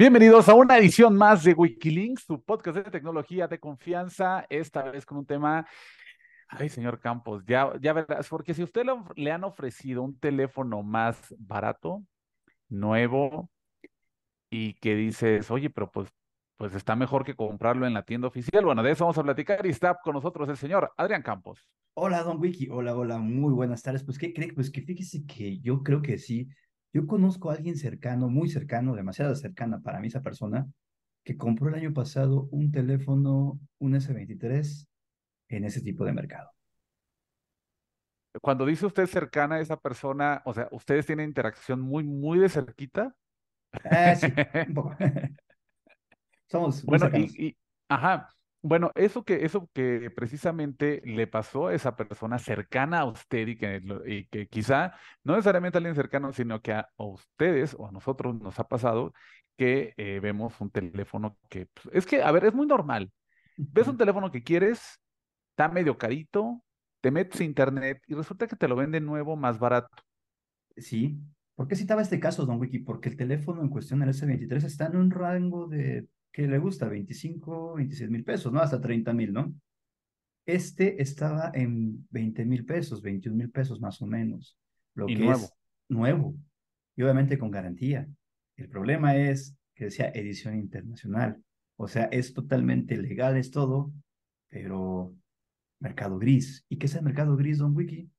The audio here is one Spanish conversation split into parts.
Bienvenidos a una edición más de Wikilinks, tu podcast de tecnología de confianza, esta vez con un tema, ay señor Campos, ya, ya verás, porque si usted le, han ofrecido un teléfono más barato, nuevo, y que dices, oye, pero pues, pues está mejor que comprarlo en la tienda oficial, bueno, de eso vamos a platicar y está con nosotros el señor Adrián Campos. Hola, don Wiki, hola, hola, muy buenas tardes. Pues, ¿qué cree? Pues que fíjese que yo creo que sí yo conozco a alguien cercano, muy cercano, demasiado cercana para mí esa persona, que compró el año pasado un teléfono, un S23, en ese tipo de mercado. Cuando dice usted cercana a esa persona, o sea, ¿ustedes tienen interacción muy, muy de cerquita? Eh, sí, un poco. Somos muy bueno, y, ajá, bueno, eso que, eso que precisamente le pasó a esa persona cercana a usted y que, y que quizá no necesariamente a alguien cercano, sino que a, ustedes o a nosotros nos ha pasado que eh, vemos un teléfono que, pues, es que, a ver, es muy normal. Ves un teléfono que quieres, está medio carito, te metes a internet y resulta que te lo venden nuevo más barato. Sí. ¿Por qué citaba este caso, don Wiki? Porque el teléfono en cuestión, el S23, está en un rango de que le gusta 25, 26 mil pesos, ¿no? Hasta 30 mil, ¿no? Este estaba en 20 mil pesos, 21 mil pesos más o menos. Lo y que nuevo. es nuevo. Y obviamente con garantía. El problema es que decía edición internacional. O sea, es totalmente legal, es todo, pero mercado gris. ¿Y qué es el mercado gris, Don Wiki?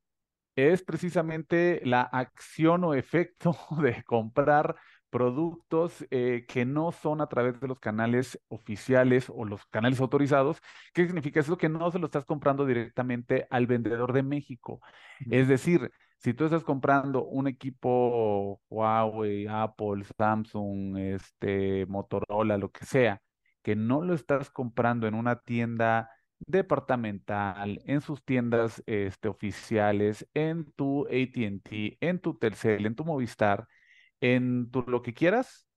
Es precisamente la acción o efecto de comprar productos eh, que no son a través de los canales oficiales o los canales autorizados. ¿Qué significa eso? Que no se lo estás comprando directamente al vendedor de México. Es decir, si tú estás comprando un equipo Huawei, Apple, Samsung, este, Motorola, lo que sea, que no lo estás comprando en una tienda departamental, en sus tiendas este, oficiales, en tu ATT, en tu Telcel, en tu Movistar, en tu, lo que quieras,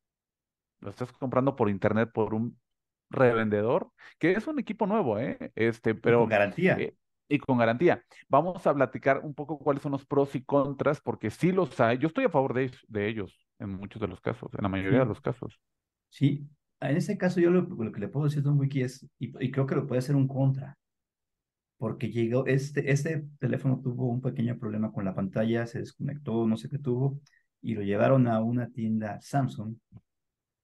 lo estás comprando por internet por un revendedor, que es un equipo nuevo, ¿eh? Este, pero, y con garantía. Eh, y con garantía. Vamos a platicar un poco cuáles son los pros y contras, porque sí los hay. Yo estoy a favor de, de ellos en muchos de los casos, en la mayoría de los casos. Sí, en este caso yo lo, que le puedo decir a Don Wiki es, y, y, creo que lo puede ser un contra, porque llegó, este, este teléfono tuvo un pequeño problema con la pantalla, se desconectó, no sé qué tuvo, y lo llevaron a una tienda Samsung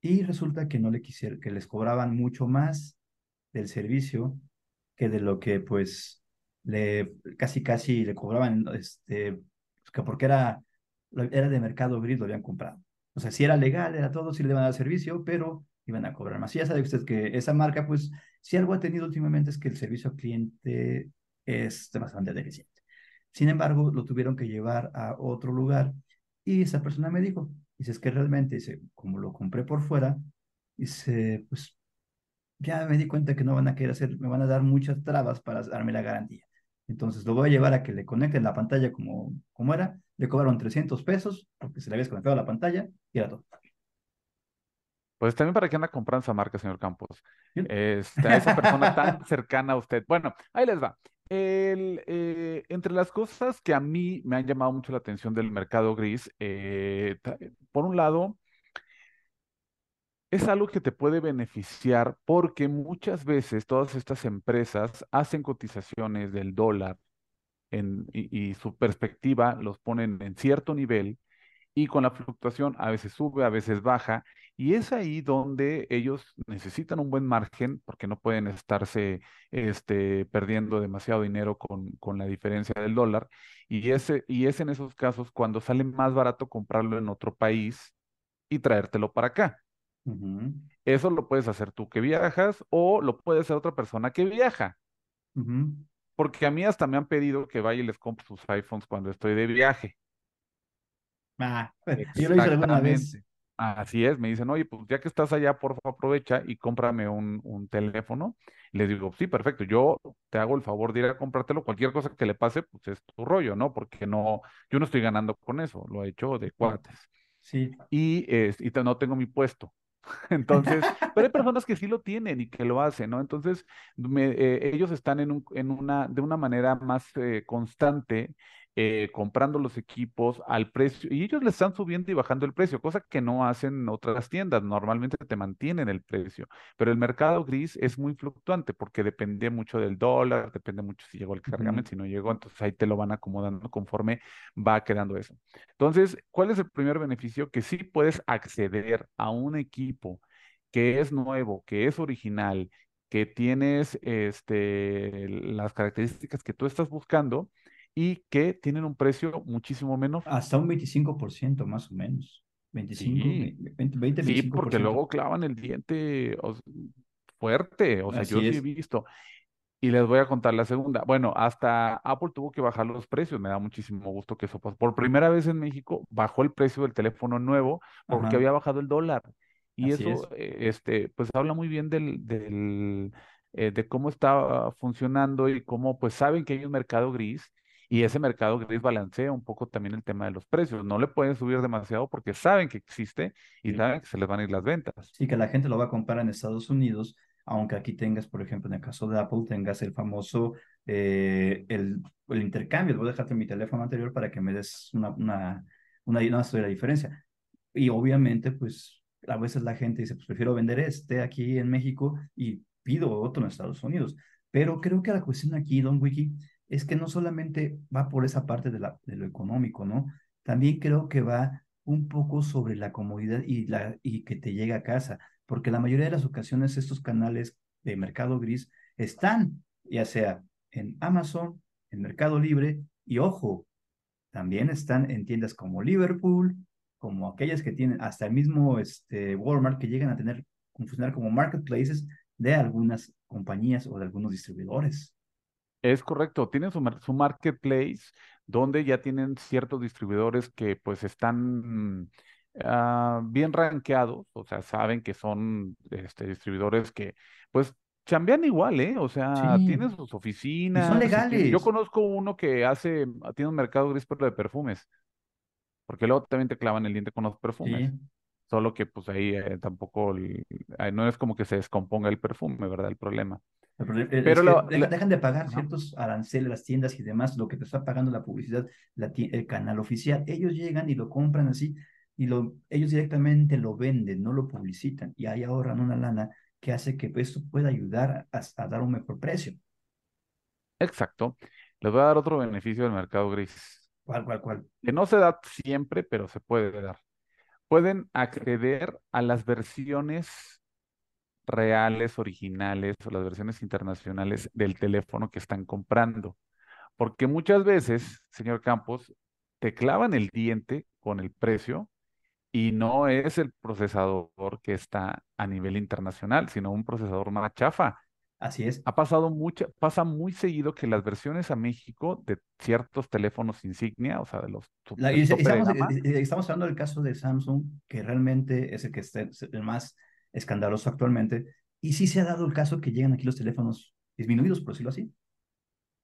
y resulta que no le quisieron, que les cobraban mucho más del servicio que de lo que pues le casi casi le cobraban este pues, que porque era era de mercado gris lo habían comprado. O sea, si era legal, era todo, si le iban a servicio, pero iban a cobrar más. Y ya sabe usted que esa marca, pues, si algo ha tenido últimamente es que el servicio al cliente es bastante deficiente. Sin embargo, lo tuvieron que llevar a otro lugar y esa persona me dijo, dice, es que realmente, dice, como lo compré por fuera, dice, pues ya me di cuenta que no van a querer hacer, me van a dar muchas trabas para darme la garantía. Entonces lo voy a llevar a que le conecten la pantalla como, como era. Le cobraron 300 pesos porque se le había desconectado la pantalla y era todo. Pues también para qué anda comprando esa marca, señor Campos. Este, esa persona tan cercana a usted. Bueno, ahí les va. El, eh, entre las cosas que a mí me han llamado mucho la atención del mercado gris, eh, por un lado, es algo que te puede beneficiar porque muchas veces todas estas empresas hacen cotizaciones del dólar y, su perspectiva los ponen en cierto nivel y con la fluctuación a veces sube, a veces baja, y es ahí donde ellos necesitan un buen margen porque no pueden estarse este, perdiendo demasiado dinero con, con la diferencia del dólar, y, ese, y es en esos casos cuando sale más barato comprarlo en otro país y traértelo para acá. Eso lo puedes hacer tú que viajas o lo puede hacer otra persona que viaja. Porque a mí hasta me han pedido que vaya y les compre sus iPhones cuando estoy de viaje. Ah, yo lo hice alguna vez. Así es, me dicen, oye, pues ya que estás allá, por favor aprovecha y cómprame un, un teléfono. Les digo, sí, perfecto, yo te hago el favor de ir a comprártelo, cualquier cosa que le pase, pues es tu rollo, ¿no? Porque no, yo no estoy ganando con eso, lo he hecho de cuates. Sí. Y, y no tengo mi puesto. Entonces, pero hay personas que sí lo tienen y que lo hacen, ¿no? Entonces, eh, ellos están en, un, en una, de una manera más eh, constante eh, comprando los equipos al precio y ellos le están subiendo y bajando el precio, cosa que no hacen otras tiendas. Normalmente te mantienen el precio, pero el mercado gris es muy fluctuante porque depende mucho del dólar, depende mucho si llegó el cargamento, si no llegó, entonces ahí te lo van acomodando conforme va quedando eso. Entonces, ¿cuál es el primer beneficio? Que sí puedes acceder a un equipo que es nuevo, que es original, que tienes este, las características que tú estás buscando y que tienen un precio muchísimo menos. Hasta un 25% más o menos. 25, sí. 20, 20 Sí, porque luego clavan el diente fuerte, o sea, yo sí he visto. Y les voy a contar la segunda. Bueno, hasta Apple tuvo que bajar los precios. Me da muchísimo gusto que eso pasó. Por primera vez en México bajó el precio del teléfono nuevo porque había bajado el dólar. Y eso, eh, este, pues habla muy bien del, del eh, de cómo está funcionando y cómo, pues saben que hay un mercado gris y ese mercado gris balancea un poco también el tema de los precios. No le pueden subir demasiado porque saben que existe y saben que se les van a ir las ventas. Sí, que la gente lo va a comprar en Estados Unidos, aunque aquí tengas, por ejemplo, en el caso de Apple, tengas el famoso, eh, el, el, intercambio. Voy a dejarte mi teléfono anterior para que me des una, una, una, una, una diferencia. Y obviamente, pues, a veces la gente dice, pues prefiero vender este aquí en México y pido otro en Estados Unidos. Pero creo que la cuestión aquí, Don Wiki, es que no solamente va por esa parte de, lo económico, ¿no? También creo que va un poco sobre la comodidad y que te llega a casa, porque la mayoría de las ocasiones estos canales de mercado gris están ya sea en Amazon, en Mercado Libre y ojo, también están en tiendas como Liverpool, como aquellas que tienen hasta el mismo este, Walmart que llegan a tener funcionar como marketplaces de algunas compañías o de algunos distribuidores. Es correcto, tienen su, su, marketplace donde ya tienen ciertos distribuidores que pues están uh, bien rankeados, o sea, saben que son este, distribuidores que pues chambean igual, ¿eh? O sea, sí. tienen sus oficinas. Y son legales. Yo conozco uno que hace, tiene un mercado gris pero de perfumes, porque luego también te clavan el diente con los perfumes. Sí. Solo que pues ahí eh, tampoco, eh, no es como que se descomponga el perfume, ¿verdad? El problema. Pero lo, dejan, dejan, de pagar no. ciertos aranceles, las tiendas y demás, lo que te está pagando la publicidad, la, el canal oficial. Ellos llegan y lo compran así y lo, ellos directamente lo venden, no lo publicitan y ahí ahorran una lana que hace que esto pueda ayudar a, a dar un mejor precio. Exacto. Les voy a dar otro beneficio del mercado gris. ¿Cuál, cuál, cuál? Que no se da siempre, pero se puede dar. Pueden acceder a las versiones reales, originales o las versiones internacionales del teléfono que están comprando. Porque muchas veces, señor Campos, te clavan el diente con el precio y no es el procesador que está a nivel internacional, sino un procesador más chafa. Así es. Ha pasado mucho, pasa muy seguido que las versiones a México de ciertos teléfonos insignia, o sea, de los... La, y, estamos, estamos, hablando del caso de Samsung, que realmente es el que está el más escandaloso actualmente. Y sí se ha dado el caso que llegan aquí los teléfonos disminuidos, por decirlo así.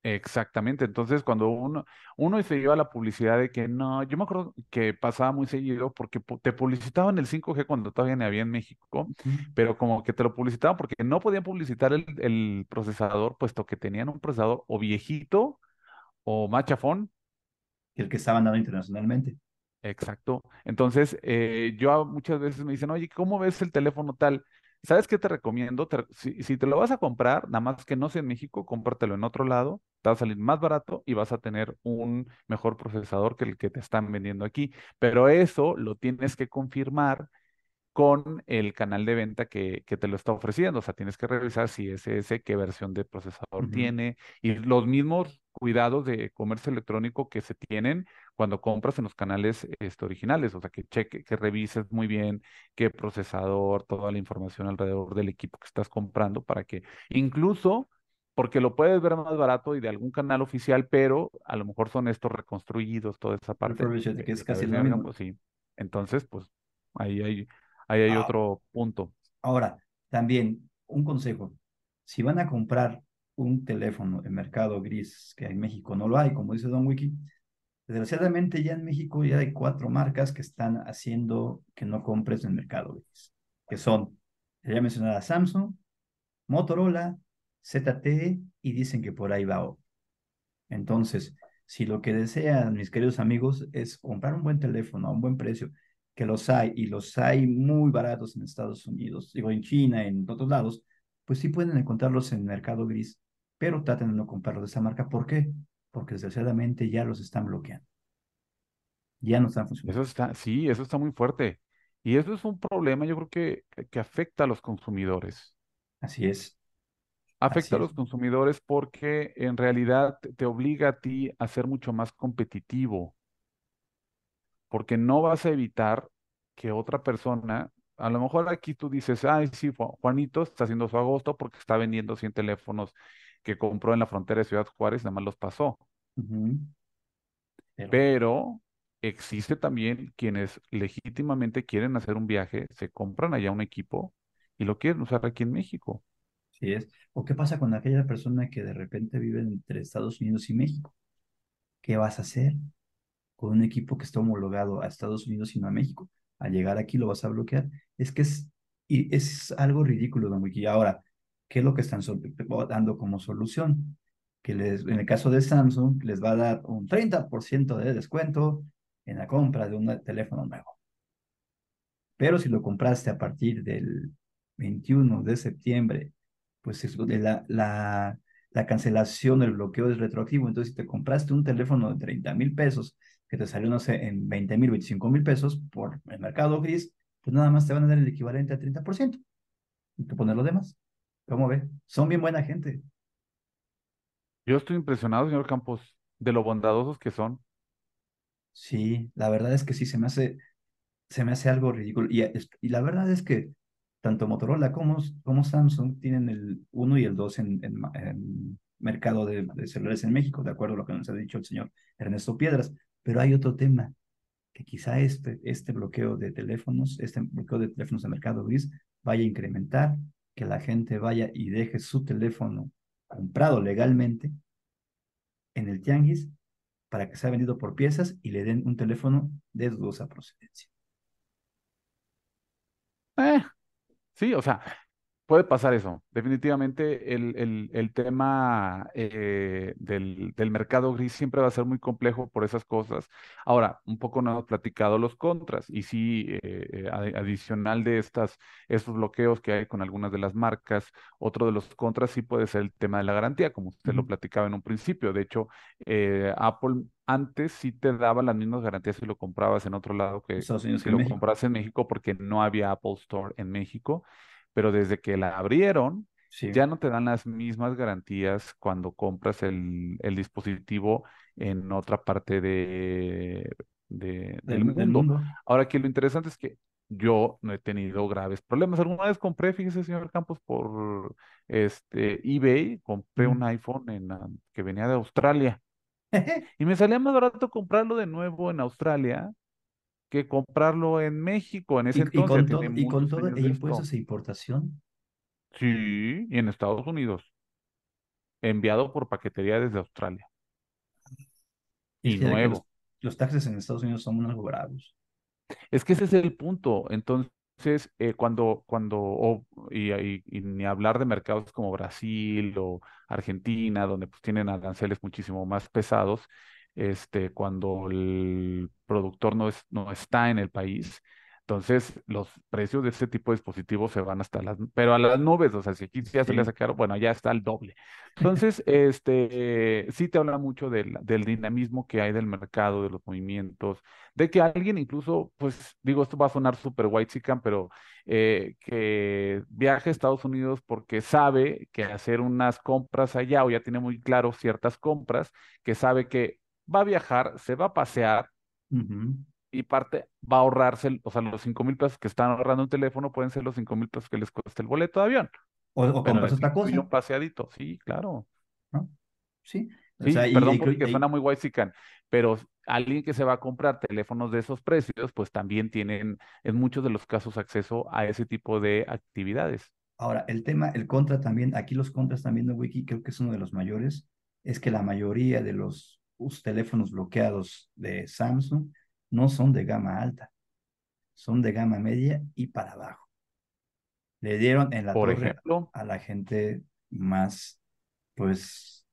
Exactamente, entonces cuando uno, uno se iba a la publicidad de que no, yo me acuerdo que pasaba muy seguido porque te publicitaban el 5G cuando todavía no había en México, pero como que te lo publicitaban porque no podían publicitar el, el, procesador, puesto que tenían un procesador o viejito o machafón. El que estaban dando internacionalmente. Exacto. Entonces, eh, yo muchas veces me dicen, oye, ¿cómo ves el teléfono tal? ¿Sabes qué te recomiendo? Si, si, te lo vas a comprar, nada más que no sea en México, cómpratelo en otro lado, te va a salir más barato y vas a tener un mejor procesador que el que te están vendiendo aquí. Pero eso lo tienes que confirmar con el canal de venta que, que, te lo está ofreciendo. O sea, tienes que revisar si es ese, qué versión de procesador uh -huh. tiene y los mismos cuidados de comercio electrónico que se tienen cuando compras en los canales este, originales. O sea, que cheque, que revises muy bien qué procesador, toda la información alrededor del equipo que estás comprando para que incluso porque lo puedes ver más barato y de algún canal oficial, pero a lo mejor son estos reconstruidos, toda esa parte. Que es casi lo mismo. Pues, sí. Entonces, pues ahí hay Ahí hay ah, otro punto. Ahora, también un consejo. Si van a comprar un teléfono en mercado gris, que en México no lo hay, como dice Don Wiki, desgraciadamente ya en México ya hay cuatro marcas que están haciendo que no compres en mercado gris, que son, ya mencionada Samsung, Motorola, ZTE y dicen que por ahí va. Entonces, Si lo que desean mis queridos amigos es comprar un buen teléfono a un buen precio, que los hay y los hay muy baratos en Estados Unidos, digo en China, en otros lados, pues sí pueden encontrarlos en el mercado gris, pero traten de no comprarlos de esa marca. ¿Por qué? Porque desgraciadamente ya los están bloqueando. Ya no están funcionando. Eso está, sí, eso está muy fuerte. Y eso es un problema, yo creo que, que afecta a los consumidores. Así es. Afecta Así a es. los consumidores porque en realidad te obliga a ti a ser mucho más competitivo, porque no vas a evitar que otra persona, a lo mejor aquí tú dices, ay, sí, Ju- Juanito está haciendo su agosto porque está vendiendo 100 teléfonos que compró en la frontera de Ciudad Juárez, nada más los pasó. Pero existe también quienes legítimamente quieren hacer un viaje, se compran allá un equipo y lo quieren usar aquí en México. sí es. ¿O qué pasa con aquella persona que de repente vive entre Estados Unidos y México? ¿Qué vas a hacer con un equipo que está homologado a Estados Unidos y no a México? Al llegar aquí lo vas a bloquear. Es que es, es algo ridículo, don Wiki. Ahora, ¿qué es lo que están dando como solución? Que les, en el caso de Samsung, les va a dar un 30% de descuento en la compra de un teléfono nuevo. Pero si lo compraste a partir del 21 de septiembre, pues es la, la, la cancelación, el bloqueo es retroactivo. Entonces, si te compraste un teléfono de 30 mil pesos, que te salió, no sé, en 20 mil, 25 mil pesos por el mercado gris, pues nada más te van a dar el equivalente a 30%. Y tú pones lo demás. ¿Cómo ve? Son bien buena gente. Yo estoy impresionado, señor Campos, de lo bondadosos que son. Sí, la verdad es que sí, se me hace, se me hace algo ridículo. Y, la verdad es que tanto Motorola como, como Samsung tienen el 1 y el 2 en, en, mercado de, de celulares en México, de acuerdo a lo que nos ha dicho el señor Ernesto Piedras. Pero hay otro tema, que quizá este, este bloqueo de teléfonos, este bloqueo de teléfonos de mercado gris, vaya a incrementar que la gente vaya y deje su teléfono comprado legalmente en el tianguis para que sea vendido por piezas y le den un teléfono de dudosa procedencia. Eh, sí, o sea, puede pasar eso. Definitivamente el, el- el tema eh, del, del mercado gris siempre va a ser muy complejo por esas cosas. Ahora, un poco no hemos platicado los contras y sí, eh, eh, adi- adicional de estas, estos bloqueos que hay con algunas de las marcas, otro de los contras sí puede ser el tema de la garantía, como usted lo platicaba en un principio. De hecho, eh, Apple antes sí te daba las mismas garantías si lo comprabas en otro lado que si lo México. compras en México porque no había Apple Store en México pero desde que la abrieron, Sí, ya no te dan las mismas garantías cuando compras el, el dispositivo en otra parte de, de- del del, del mundo. Ahora aquí lo interesante es que yo no he tenido graves problemas. Alguna vez compré, fíjese, señor Campos, por este eBay, compré un iPhone en, que venía de Australia y me salía más barato comprarlo de nuevo en Australia que comprarlo en México en ese Y, y entonces, con ya tiene todo, y con todo e de impuestos esto. e importación. Sí, y en Estados Unidos, enviado por paquetería desde Australia. Y ya que los, nuevo. los taxes en Estados Unidos son algo bravos. Es que ese es el punto. Entonces, eh, cuando, cuando, o- y, y- y ni hablar de mercados como Brasil o Argentina, donde pues tienen aranceles muchísimo más pesados, este, cuando el productor no es, no está en el país, entonces los precios de este tipo de dispositivos se van hasta las, pero a las nubes, o sea, si aquí ya se le sacaron, bueno, ya está el doble. Entonces, este, sí te habla mucho del, del dinamismo que hay del mercado, de los movimientos de que alguien incluso, pues digo, esto va a sonar súper whitezican, pero eh, que viaje a Estados Unidos porque sabe que hacer unas compras allá o ya tiene muy claro ciertas compras, que sabe que va a viajar, se va a pasear y parte va a ahorrarse, o sea, los cinco mil pesos que están ahorrando un teléfono pueden ser los cinco mil pesos que les cuesta el boleto de avión, O, o compras otra cosa, un paseadito, sí, claro. ¿no? Sí. O Sí, sea, perdón y- porque y- suena muy whitezican, pero alguien que se va a comprar teléfonos de esos precios, pues también tienen en muchos de los casos acceso a ese tipo de actividades. ahora, el tema, el contra también, aquí los contras también de Wiki, creo que es uno de los mayores, es que la mayoría de los us- teléfonos bloqueados de Samsung no son de gama alta, son de gama media y para abajo. Le dieron en la Por torre ejemplo, a la gente más, pues,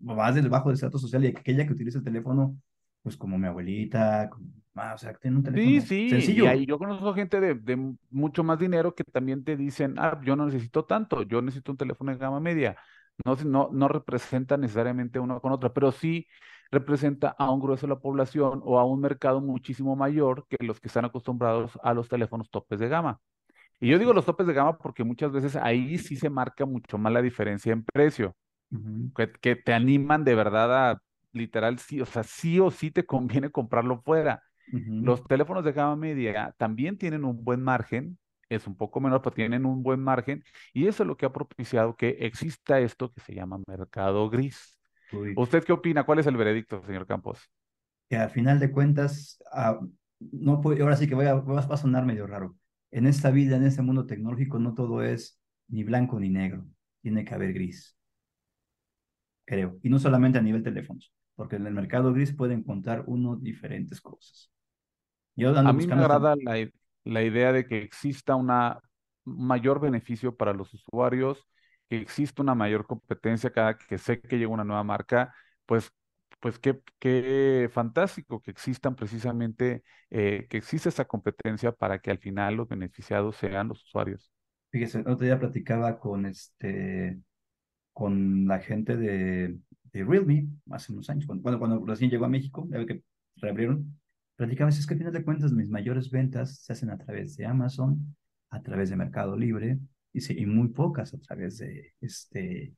más debajo del estrato social y aquella que utiliza el teléfono, pues como mi abuelita, como o sea, que tiene un teléfono Sí, sí, sencillo. y ahí yo conozco gente de, de mucho más dinero que también te dicen, ah, yo no necesito tanto, yo necesito un teléfono de gama media. No, no, no representa necesariamente una con otra, pero sí representa a un grueso de la población o a un mercado muchísimo mayor que los que están acostumbrados a los teléfonos topes de gama. Y yo digo los topes de gama porque muchas veces ahí sí se marca mucho más la diferencia en precio, que, que te animan de verdad a literal, sí, o sea, sí o sí te conviene comprarlo fuera. Los teléfonos de gama media también tienen un buen margen, es un poco menor, pero tienen un buen margen, y eso es lo que ha propiciado que exista esto que se llama mercado gris. ¿Usted qué opina? ¿Cuál es el veredicto, señor Campos? que al final de cuentas, ah, no puede, ahora sí que voy a, va a sonar medio raro. En esta vida, en este mundo tecnológico, no todo es ni blanco ni negro. Tiene que haber gris, creo. Y no solamente a nivel teléfonos, porque en el mercado gris pueden contar uno diferentes cosas. Yo A mí me agrada la, i- la idea de que exista una mayor beneficio para los usuarios, que exista una mayor competencia cada que sé que llega una nueva marca, pues, pues qué, qué fantástico que existan precisamente, eh, que exista esa competencia para que al final los beneficiados sean los usuarios. Fíjese, otro día platicaba con este, con la gente de, Realme hace unos años, cuando, cuando recién llegó a México, ya que reabrieron, platicaba, es que al final de cuentas mis mayores ventas se hacen a través de Amazon, a través de Mercado Libre, y, sí, y muy pocas a través de, este,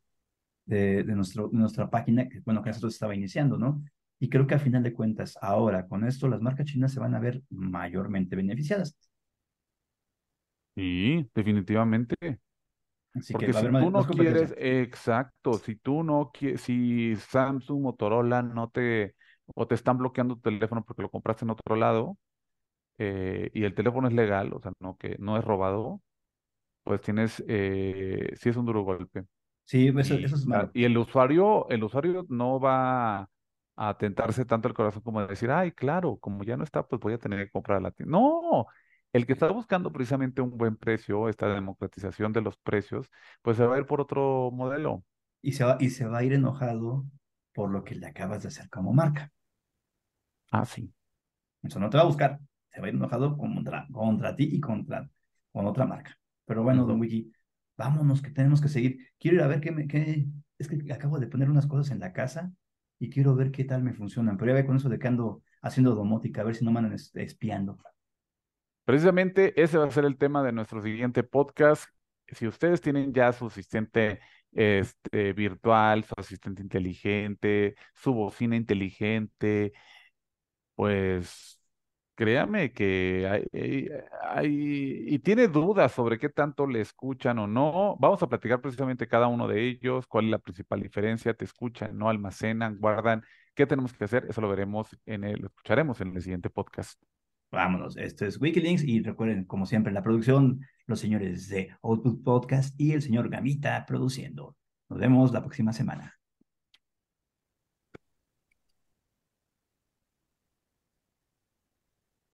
de, de, nuestro, nuestra página, que bueno, que nosotros estaba iniciando, ¿no? Y creo que al final de cuentas, ahora con esto, las marcas chinas se van a ver mayormente beneficiadas. Sí, definitivamente. Así que Porque a si haber tú no quieres, exacto, si tú no quieres, si Samsung, Motorola no te, o te están bloqueando tu teléfono porque lo compraste en otro lado, eh, y el teléfono es legal, o sea, no que no es robado, pues tienes, eh, sí es un duro golpe. Sí, eso, Y, eso es malo. y el usuario, el usuario no va a tentarse tanto el corazón como decir, ay, claro, como ya no está, pues voy a tener que comprar a la tienda. No, el que está buscando precisamente un buen precio, esta democratización de los precios, pues se va a ir por otro modelo. y se va, y se va a ir enojado por lo que le acabas de hacer como marca. Ah, sí. Eso no te va a buscar, se va a ir enojado contra, contra ti y contra con otra marca. Pero bueno, don. Wiki, vámonos que tenemos que seguir. Quiero ir a ver qué me, qué, es que acabo de poner unas cosas en la casa y quiero ver qué tal me funcionan. Pero ya ve con eso de que ando haciendo domótica, a ver si no me andan es- espiando. Precisamente ese va a ser el tema de nuestro siguiente podcast. Si ustedes tienen ya su asistente este, virtual, su asistente inteligente, su bocina inteligente, pues créame que hay, hay- y tiene dudas sobre qué tanto le escuchan o no. Vamos a platicar precisamente cada uno de ellos, cuál es la principal diferencia, te escuchan, no almacenan, guardan, qué tenemos que hacer, eso lo veremos en el, lo escucharemos en el siguiente podcast. Vámonos, esto es Wikilinks y recuerden, como siempre, la producción, los señores de Output Podcast y el señor Gamita produciendo. Nos vemos la próxima semana.